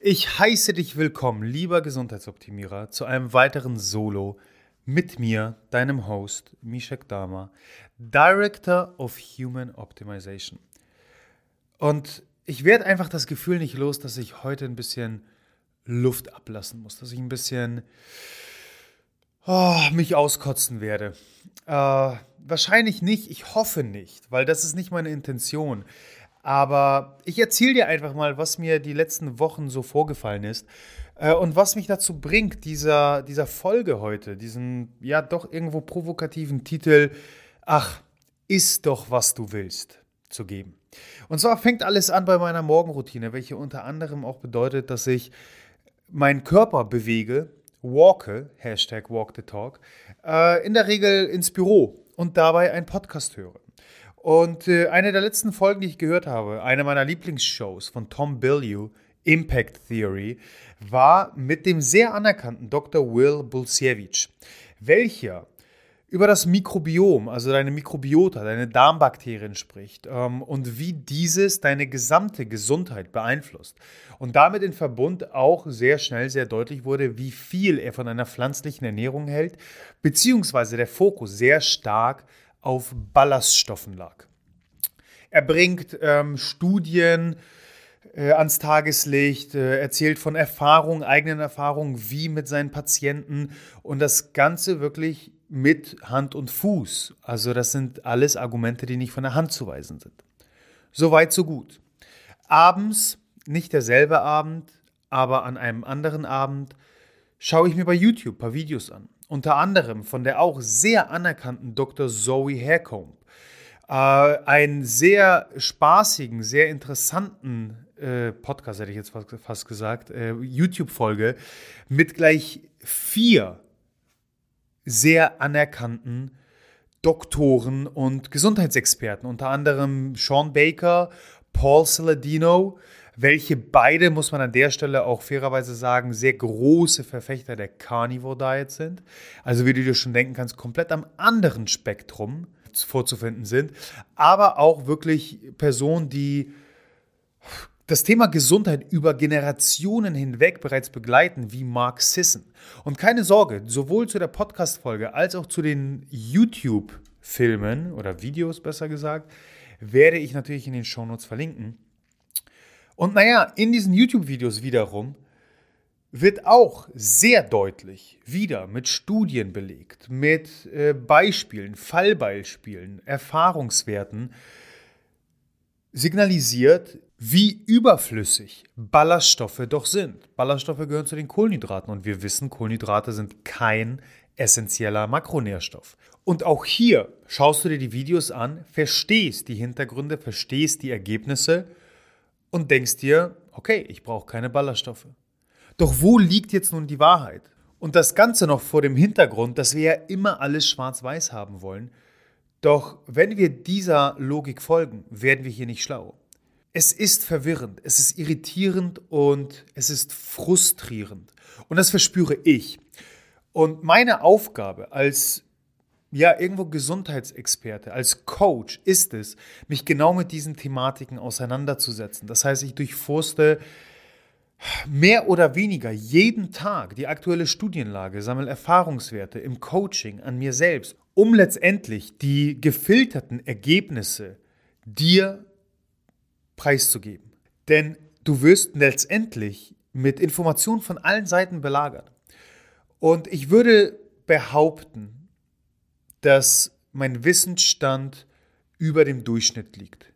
Ich heiße dich willkommen, lieber Gesundheitsoptimierer, zu einem weiteren Solo mit mir, deinem Host Mishek Dama, Director of Human Optimization. Und ich werde einfach das Gefühl nicht los, dass ich heute ein bisschen Luft ablassen muss, dass ich ein bisschen oh, mich auskotzen werde. Äh, wahrscheinlich nicht, ich hoffe nicht, weil das ist nicht meine Intention. Aber ich erzähle dir einfach mal, was mir die letzten Wochen so vorgefallen ist äh, und was mich dazu bringt, dieser, dieser Folge heute, diesen ja doch irgendwo provokativen Titel, ach, ist doch, was du willst, zu geben. Und zwar fängt alles an bei meiner Morgenroutine, welche unter anderem auch bedeutet, dass ich meinen Körper bewege, walke, Hashtag Walk the Talk, äh, in der Regel ins Büro und dabei einen Podcast höre. Und äh, eine der letzten Folgen, die ich gehört habe, eine meiner Lieblingsshows von Tom Bilyeu, Impact Theory, war mit dem sehr anerkannten Dr. Will Bulsiewicz, welcher über das Mikrobiom, also deine Mikrobiota, deine Darmbakterien spricht ähm, und wie dieses deine gesamte Gesundheit beeinflusst. Und damit in Verbund auch sehr schnell sehr deutlich wurde, wie viel er von einer pflanzlichen Ernährung hält, beziehungsweise der Fokus sehr stark auf Ballaststoffen lag. Er bringt ähm, Studien, äh, ans Tageslicht, äh, erzählt von Erfahrungen, eigenen Erfahrungen, wie mit seinen Patienten und das Ganze wirklich mit Hand und Fuß. Also das sind alles Argumente, die nicht von der Hand zu weisen sind. Soweit, so gut. Abends, nicht derselbe Abend, aber an einem anderen Abend, schaue ich mir bei YouTube ein paar Videos an. Unter anderem von der auch sehr anerkannten Dr. Zoe Haircomb. Äh, einen sehr spaßigen, sehr interessanten äh, Podcast, hätte ich jetzt fast, fast gesagt, äh, YouTube-Folge mit gleich vier sehr anerkannten Doktoren und Gesundheitsexperten, unter anderem Sean Baker, Paul Saladino, welche beide, muss man an der Stelle auch fairerweise sagen, sehr große Verfechter der Carnivore Diet sind. Also wie du dir schon denken kannst, komplett am anderen Spektrum vorzufinden sind, aber auch wirklich Personen, die das Thema Gesundheit über Generationen hinweg bereits begleiten, wie Mark Sisson. Und keine Sorge, sowohl zu der Podcast-Folge als auch zu den YouTube-Filmen oder Videos besser gesagt, werde ich natürlich in den Shownotes verlinken. Und naja, in diesen YouTube-Videos wiederum wird auch sehr deutlich wieder mit Studien belegt, mit äh, Beispielen, Fallbeispielen, Erfahrungswerten signalisiert, wie überflüssig Ballaststoffe doch sind. Ballaststoffe gehören zu den Kohlenhydraten und wir wissen, Kohlenhydrate sind kein essentieller Makronährstoff. Und auch hier schaust du dir die Videos an, verstehst die Hintergründe, verstehst die Ergebnisse und denkst dir, okay, ich brauche keine Ballaststoffe. Doch wo liegt jetzt nun die Wahrheit? Und das Ganze noch vor dem Hintergrund, dass wir ja immer alles schwarz-weiß haben wollen. Doch wenn wir dieser Logik folgen, werden wir hier nicht schlau. Es ist verwirrend, es ist irritierend und es ist frustrierend. Und das verspüre ich. Und meine Aufgabe als ja, irgendwo Gesundheitsexperte, als Coach ist es, mich genau mit diesen Thematiken auseinanderzusetzen. Das heißt, ich durchforste mehr oder weniger jeden Tag die aktuelle Studienlage, sammle Erfahrungswerte im Coaching an mir selbst, um letztendlich die gefilterten Ergebnisse dir preiszugeben. Denn du wirst letztendlich mit Informationen von allen Seiten belagert. Und ich würde behaupten, dass mein Wissensstand über dem Durchschnitt liegt.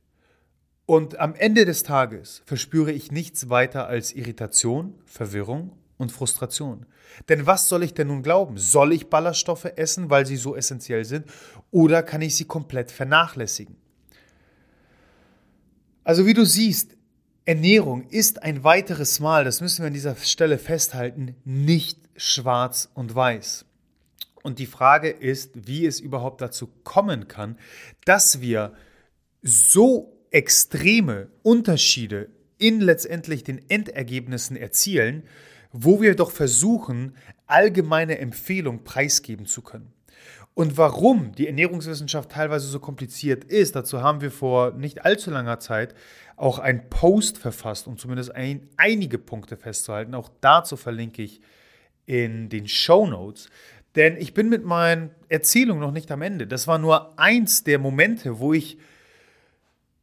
Und am Ende des Tages verspüre ich nichts weiter als Irritation, Verwirrung und Frustration. Denn was soll ich denn nun glauben? Soll ich Ballaststoffe essen, weil sie so essentiell sind, oder kann ich sie komplett vernachlässigen? Also wie du siehst, Ernährung ist ein weiteres Mal, das müssen wir an dieser Stelle festhalten, nicht schwarz und weiß. Und die Frage ist, wie es überhaupt dazu kommen kann, dass wir so extreme Unterschiede in letztendlich den Endergebnissen erzielen, wo wir doch versuchen, allgemeine Empfehlungen preisgeben zu können. Und warum die Ernährungswissenschaft teilweise so kompliziert ist, dazu haben wir vor nicht allzu langer Zeit auch einen Post verfasst, um zumindest ein, einige Punkte festzuhalten. Auch dazu verlinke ich in den Show Notes. Denn ich bin mit meinen Erzählungen noch nicht am Ende. Das war nur eins der Momente, wo ich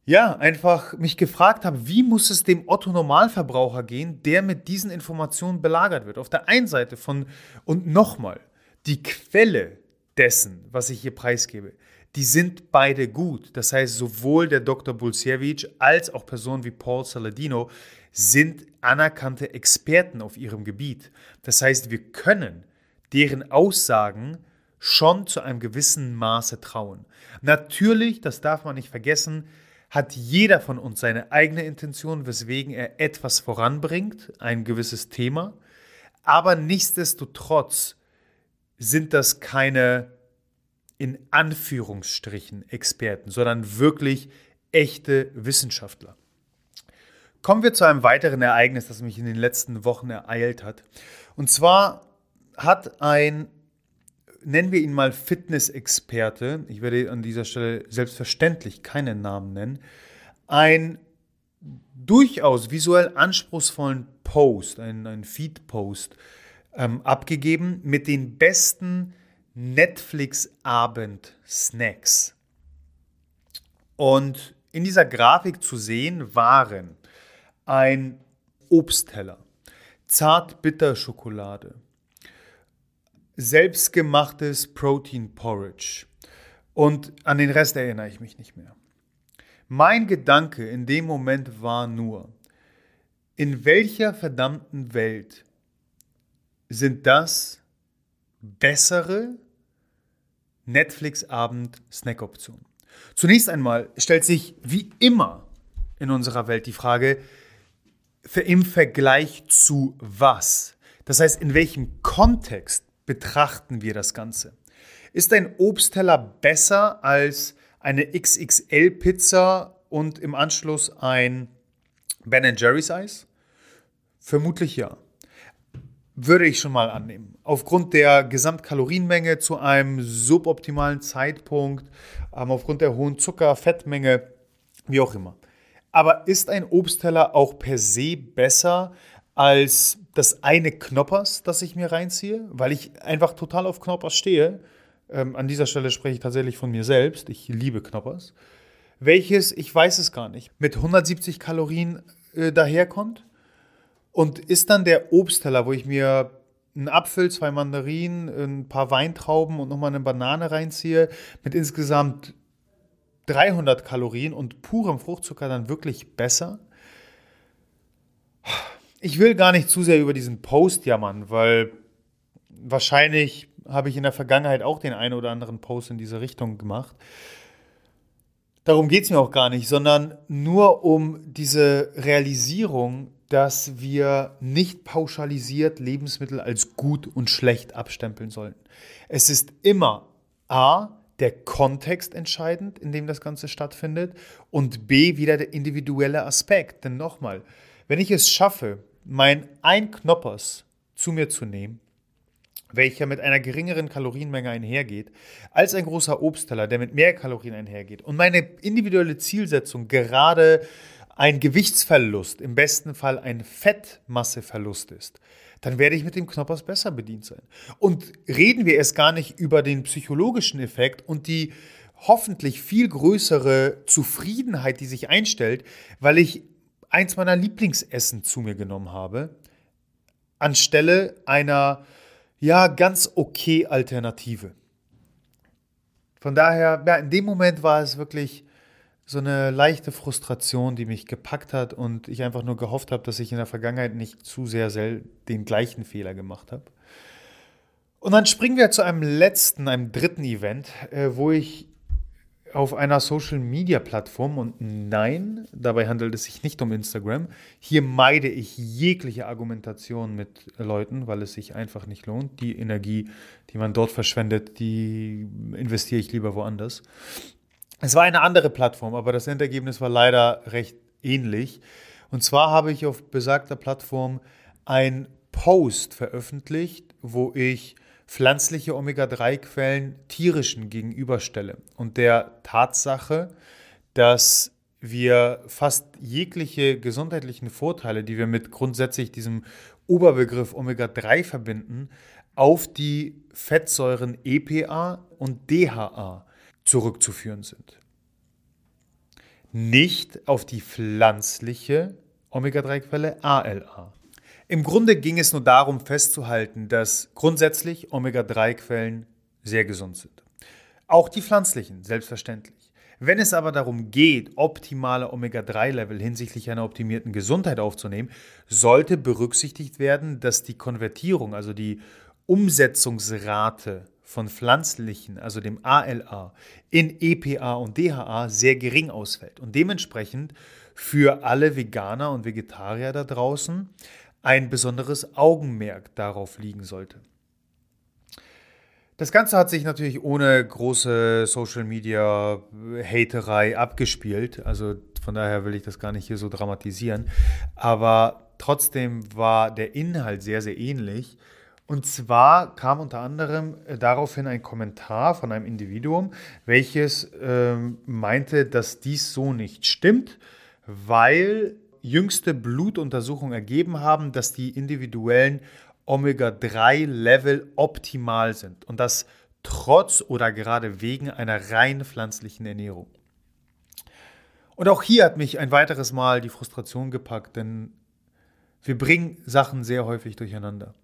ja, einfach mich gefragt habe, wie muss es dem Otto Normalverbraucher gehen, der mit diesen Informationen belagert wird. Auf der einen Seite von, und nochmal, die Quelle dessen, was ich hier preisgebe, die sind beide gut. Das heißt, sowohl der Dr. Bulsiewicz als auch Personen wie Paul Saladino sind anerkannte Experten auf ihrem Gebiet. Das heißt, wir können deren Aussagen schon zu einem gewissen Maße trauen. Natürlich, das darf man nicht vergessen, hat jeder von uns seine eigene Intention, weswegen er etwas voranbringt, ein gewisses Thema. Aber nichtsdestotrotz sind das keine in Anführungsstrichen Experten, sondern wirklich echte Wissenschaftler. Kommen wir zu einem weiteren Ereignis, das mich in den letzten Wochen ereilt hat. Und zwar hat ein nennen wir ihn mal Fitnessexperte, ich werde an dieser Stelle selbstverständlich keinen Namen nennen, einen durchaus visuell anspruchsvollen Post, einen, einen Feed-Post ähm, abgegeben mit den besten Netflix-Abend-Snacks. Und in dieser Grafik zu sehen waren ein Obstteller, Zart-Bitter-Schokolade, selbstgemachtes Protein Porridge. Und an den Rest erinnere ich mich nicht mehr. Mein Gedanke in dem Moment war nur, in welcher verdammten Welt sind das bessere Netflix-Abend-Snack-Optionen? Zunächst einmal stellt sich wie immer in unserer Welt die Frage, im Vergleich zu was? Das heißt, in welchem Kontext betrachten wir das Ganze? Ist ein Obstteller besser als eine XXL-Pizza und im Anschluss ein Ben Jerry's Eis? Vermutlich ja. Würde ich schon mal annehmen. Aufgrund der Gesamtkalorienmenge zu einem suboptimalen Zeitpunkt, ähm, aufgrund der hohen Zucker-Fettmenge, wie auch immer. Aber ist ein Obstteller auch per se besser als das eine Knoppers, das ich mir reinziehe, weil ich einfach total auf Knoppers stehe. Ähm, an dieser Stelle spreche ich tatsächlich von mir selbst. Ich liebe Knoppers. Welches, ich weiß es gar nicht, mit 170 Kalorien äh, daherkommt. Und ist dann der Obstteller, wo ich mir einen Apfel, zwei Mandarinen, ein paar Weintrauben und nochmal eine Banane reinziehe, mit insgesamt 300 Kalorien und purem Fruchtzucker dann wirklich besser? Ich will gar nicht zu sehr über diesen Post jammern, weil wahrscheinlich habe ich in der Vergangenheit auch den einen oder anderen Post in diese Richtung gemacht. Darum geht es mir auch gar nicht, sondern nur um diese Realisierung, dass wir nicht pauschalisiert Lebensmittel als gut und schlecht abstempeln sollten. Es ist immer A, der Kontext entscheidend, in dem das Ganze stattfindet und B, wieder der individuelle Aspekt. Denn nochmal, wenn ich es schaffe, mein ein Knoppers zu mir zu nehmen, welcher mit einer geringeren Kalorienmenge einhergeht, als ein großer Obstteller, der mit mehr Kalorien einhergeht. Und meine individuelle Zielsetzung gerade ein Gewichtsverlust, im besten Fall ein Fettmasseverlust ist, dann werde ich mit dem Knoppers besser bedient sein. Und reden wir erst gar nicht über den psychologischen Effekt und die hoffentlich viel größere Zufriedenheit, die sich einstellt, weil ich eins meiner Lieblingsessen zu mir genommen habe, anstelle einer ja, ganz okay Alternative. Von daher, ja, in dem Moment war es wirklich so eine leichte Frustration, die mich gepackt hat und ich einfach nur gehofft habe, dass ich in der Vergangenheit nicht zu sehr den gleichen Fehler gemacht habe. Und dann springen wir zu einem letzten, einem dritten Event, äh, wo ich auf einer Social-Media-Plattform und nein, dabei handelt es sich nicht um Instagram. Hier meide ich jegliche Argumentation mit Leuten, weil es sich einfach nicht lohnt. Die Energie, die man dort verschwendet, die investiere ich lieber woanders. Es war eine andere Plattform, aber das Endergebnis war leider recht ähnlich. Und zwar habe ich auf besagter Plattform ein Post veröffentlicht, wo ich pflanzliche Omega-3-Quellen tierischen gegenüberstelle und der Tatsache, dass wir fast jegliche gesundheitlichen Vorteile, die wir mit grundsätzlich diesem Oberbegriff Omega-3 verbinden, auf die Fettsäuren EPA und DHA zurückzuführen sind. Nicht auf die pflanzliche Omega-3-Quelle ALA. Im Grunde ging es nur darum festzuhalten, dass grundsätzlich Omega-3-Quellen sehr gesund sind. Auch die pflanzlichen, selbstverständlich. Wenn es aber darum geht, optimale Omega-3-Level hinsichtlich einer optimierten Gesundheit aufzunehmen, sollte berücksichtigt werden, dass die Konvertierung, also die Umsetzungsrate von pflanzlichen, also dem ALA, in EPA und DHA sehr gering ausfällt und dementsprechend für alle Veganer und Vegetarier da draußen ein besonderes Augenmerk darauf liegen sollte. Das Ganze hat sich natürlich ohne große Social Media Haterei abgespielt. Also von daher will ich das gar nicht hier so dramatisieren. Aber trotzdem war der Inhalt sehr, sehr ähnlich. Und zwar kam unter anderem äh, daraufhin ein Kommentar von einem Individuum, welches äh, meinte, dass dies so nicht stimmt, weil jüngste Blutuntersuchungen ergeben haben, dass die individuellen Omega-3-Level optimal sind und das trotz oder gerade wegen einer rein pflanzlichen Ernährung. Und auch hier hat mich ein weiteres Mal die Frustration gepackt, denn wir bringen Sachen sehr häufig durcheinander.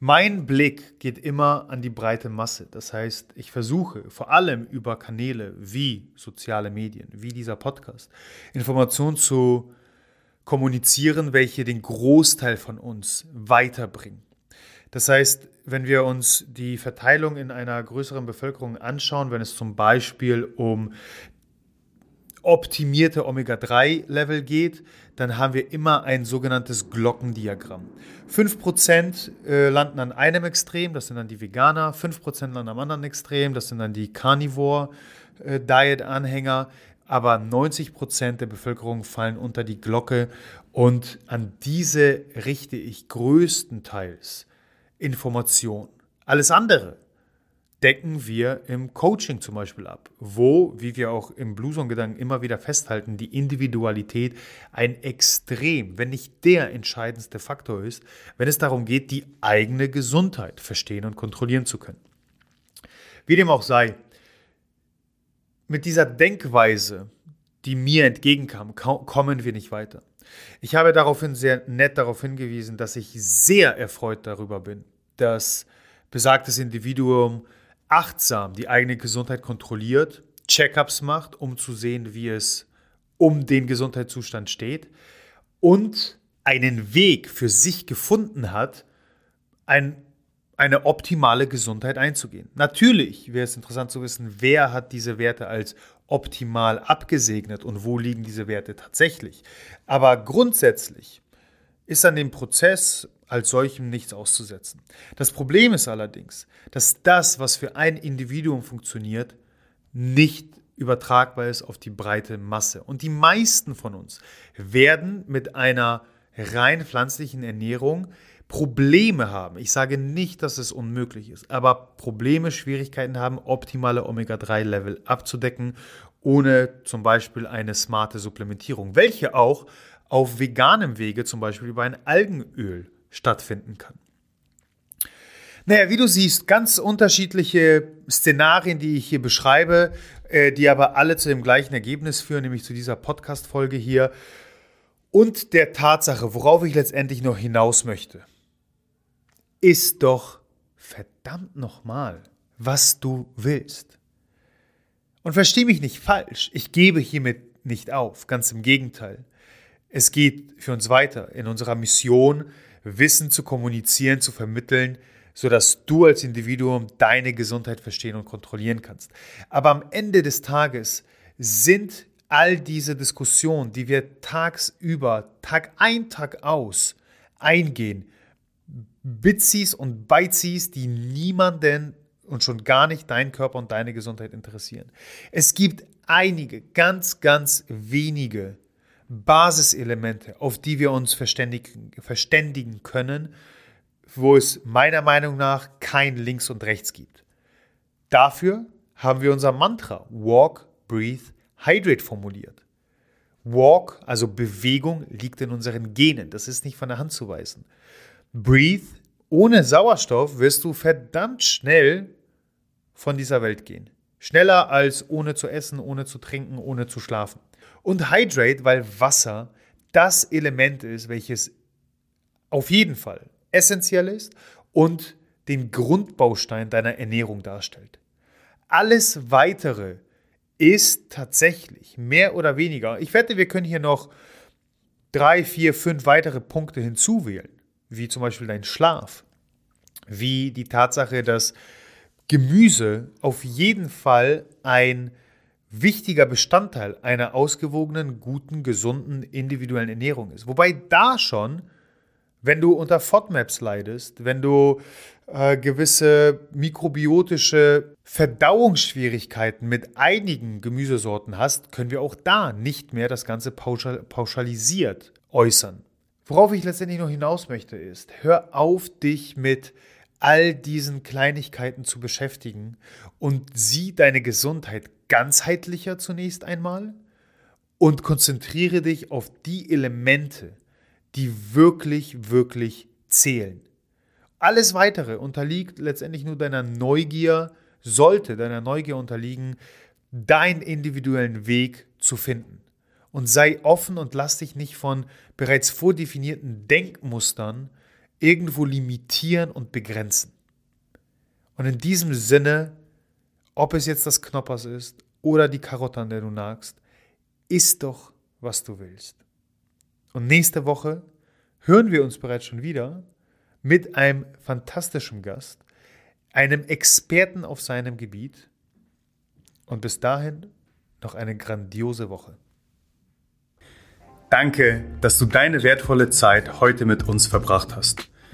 Mein Blick geht immer an die breite Masse. Das heißt, ich versuche vor allem über Kanäle wie soziale Medien, wie dieser Podcast, Informationen zu kommunizieren, welche den Großteil von uns weiterbringen. Das heißt, wenn wir uns die Verteilung in einer größeren Bevölkerung anschauen, wenn es zum Beispiel um optimierte Omega-3-Level geht, dann haben wir immer ein sogenanntes Glockendiagramm. 5% äh, landen an einem Extrem, das sind dann die Veganer, 5% landen am anderen Extrem, das sind dann die Carnivore-Diet-Anhänger, aber 90% der Bevölkerung fallen unter die Glocke und an diese richte ich größtenteils Information. Alles andere decken wir im Coaching zum Beispiel ab, wo, wie wir auch im Bluesong-Gedanken immer wieder festhalten, die Individualität ein extrem, wenn nicht der entscheidendste Faktor ist, wenn es darum geht, die eigene Gesundheit verstehen und kontrollieren zu können. Wie dem auch sei, mit dieser Denkweise, die mir entgegenkam, kommen wir nicht weiter. Ich habe daraufhin sehr nett darauf hingewiesen, dass ich sehr erfreut darüber bin, dass besagtes Individuum achtsam die eigene Gesundheit kontrolliert, Checkups macht, um zu sehen, wie es um den Gesundheitszustand steht und einen Weg für sich gefunden hat, ein, eine optimale Gesundheit einzugehen. Natürlich wäre es interessant zu wissen, wer hat diese Werte als optimal abgesegnet und wo liegen diese Werte tatsächlich. Aber grundsätzlich ist an dem Prozess als solchem nichts auszusetzen. Das Problem ist allerdings, dass das, was für ein Individuum funktioniert, nicht übertragbar ist auf die breite Masse. Und die meisten von uns werden mit einer rein pflanzlichen Ernährung Probleme haben. Ich sage nicht, dass es unmöglich ist, aber Probleme, Schwierigkeiten haben, optimale Omega-3-Level abzudecken, ohne zum Beispiel eine smarte Supplementierung, welche auch auf veganem Wege, zum Beispiel über ein Algenöl, stattfinden kann. Naja, wie du siehst, ganz unterschiedliche Szenarien, die ich hier beschreibe, äh, die aber alle zu dem gleichen Ergebnis führen, nämlich zu dieser Podcast-Folge hier und der Tatsache, worauf ich letztendlich noch hinaus möchte. ist doch verdammt nochmal, was du willst. Und versteh mich nicht falsch, ich gebe hiermit nicht auf, ganz im Gegenteil. Es geht für uns weiter in unserer Mission, Wissen zu kommunizieren, zu vermitteln, sodass du als Individuum deine Gesundheit verstehen und kontrollieren kannst. Aber am Ende des Tages sind all diese Diskussionen, die wir tagsüber, Tag ein, Tag aus eingehen, Bitsies und Beitsies, die niemanden und schon gar nicht deinen Körper und deine Gesundheit interessieren. Es gibt einige, ganz, ganz wenige Basiselemente, auf die wir uns verständigen, verständigen können, wo es meiner Meinung nach kein Links und Rechts gibt. Dafür haben wir unser Mantra Walk, Breathe, Hydrate formuliert. Walk, also Bewegung, liegt in unseren Genen. Das ist nicht von der Hand zu weisen. Breathe, ohne Sauerstoff wirst du verdammt schnell von dieser Welt gehen. Schneller als ohne zu essen, ohne zu trinken, ohne zu schlafen. Und Hydrate, weil Wasser das Element ist, welches auf jeden Fall essentiell ist und den Grundbaustein deiner Ernährung darstellt. Alles weitere ist tatsächlich mehr oder weniger, ich wette, wir können hier noch drei, vier, fünf weitere Punkte hinzuwählen, wie zum Beispiel dein Schlaf, wie die Tatsache, dass Gemüse auf jeden Fall ein wichtiger Bestandteil einer ausgewogenen, guten, gesunden, individuellen Ernährung ist. Wobei da schon, wenn du unter FODMAPs leidest, wenn du äh, gewisse mikrobiotische Verdauungsschwierigkeiten mit einigen Gemüsesorten hast, können wir auch da nicht mehr das Ganze pauschal pauschalisiert äußern. Worauf ich letztendlich noch hinaus möchte, ist, hör auf, dich mit all diesen Kleinigkeiten zu beschäftigen und sieh deine Gesundheit ganzheitlicher zunächst einmal und konzentriere dich auf die Elemente, die wirklich, wirklich zählen. Alles weitere unterliegt letztendlich nur deiner Neugier, sollte deiner Neugier unterliegen, deinen individuellen Weg zu finden. Und sei offen und lass dich nicht von bereits vordefinierten Denkmustern irgendwo limitieren und begrenzen. Und in diesem Sinne, ob es jetzt das Knoppers ist oder die Karotte, an der du nagst, isst doch, was du willst. Und nächste Woche hören wir uns bereits schon wieder mit einem fantastischen Gast, einem Experten auf seinem Gebiet. Und bis dahin noch eine grandiose Woche. Danke, dass du deine wertvolle Zeit heute mit uns verbracht hast.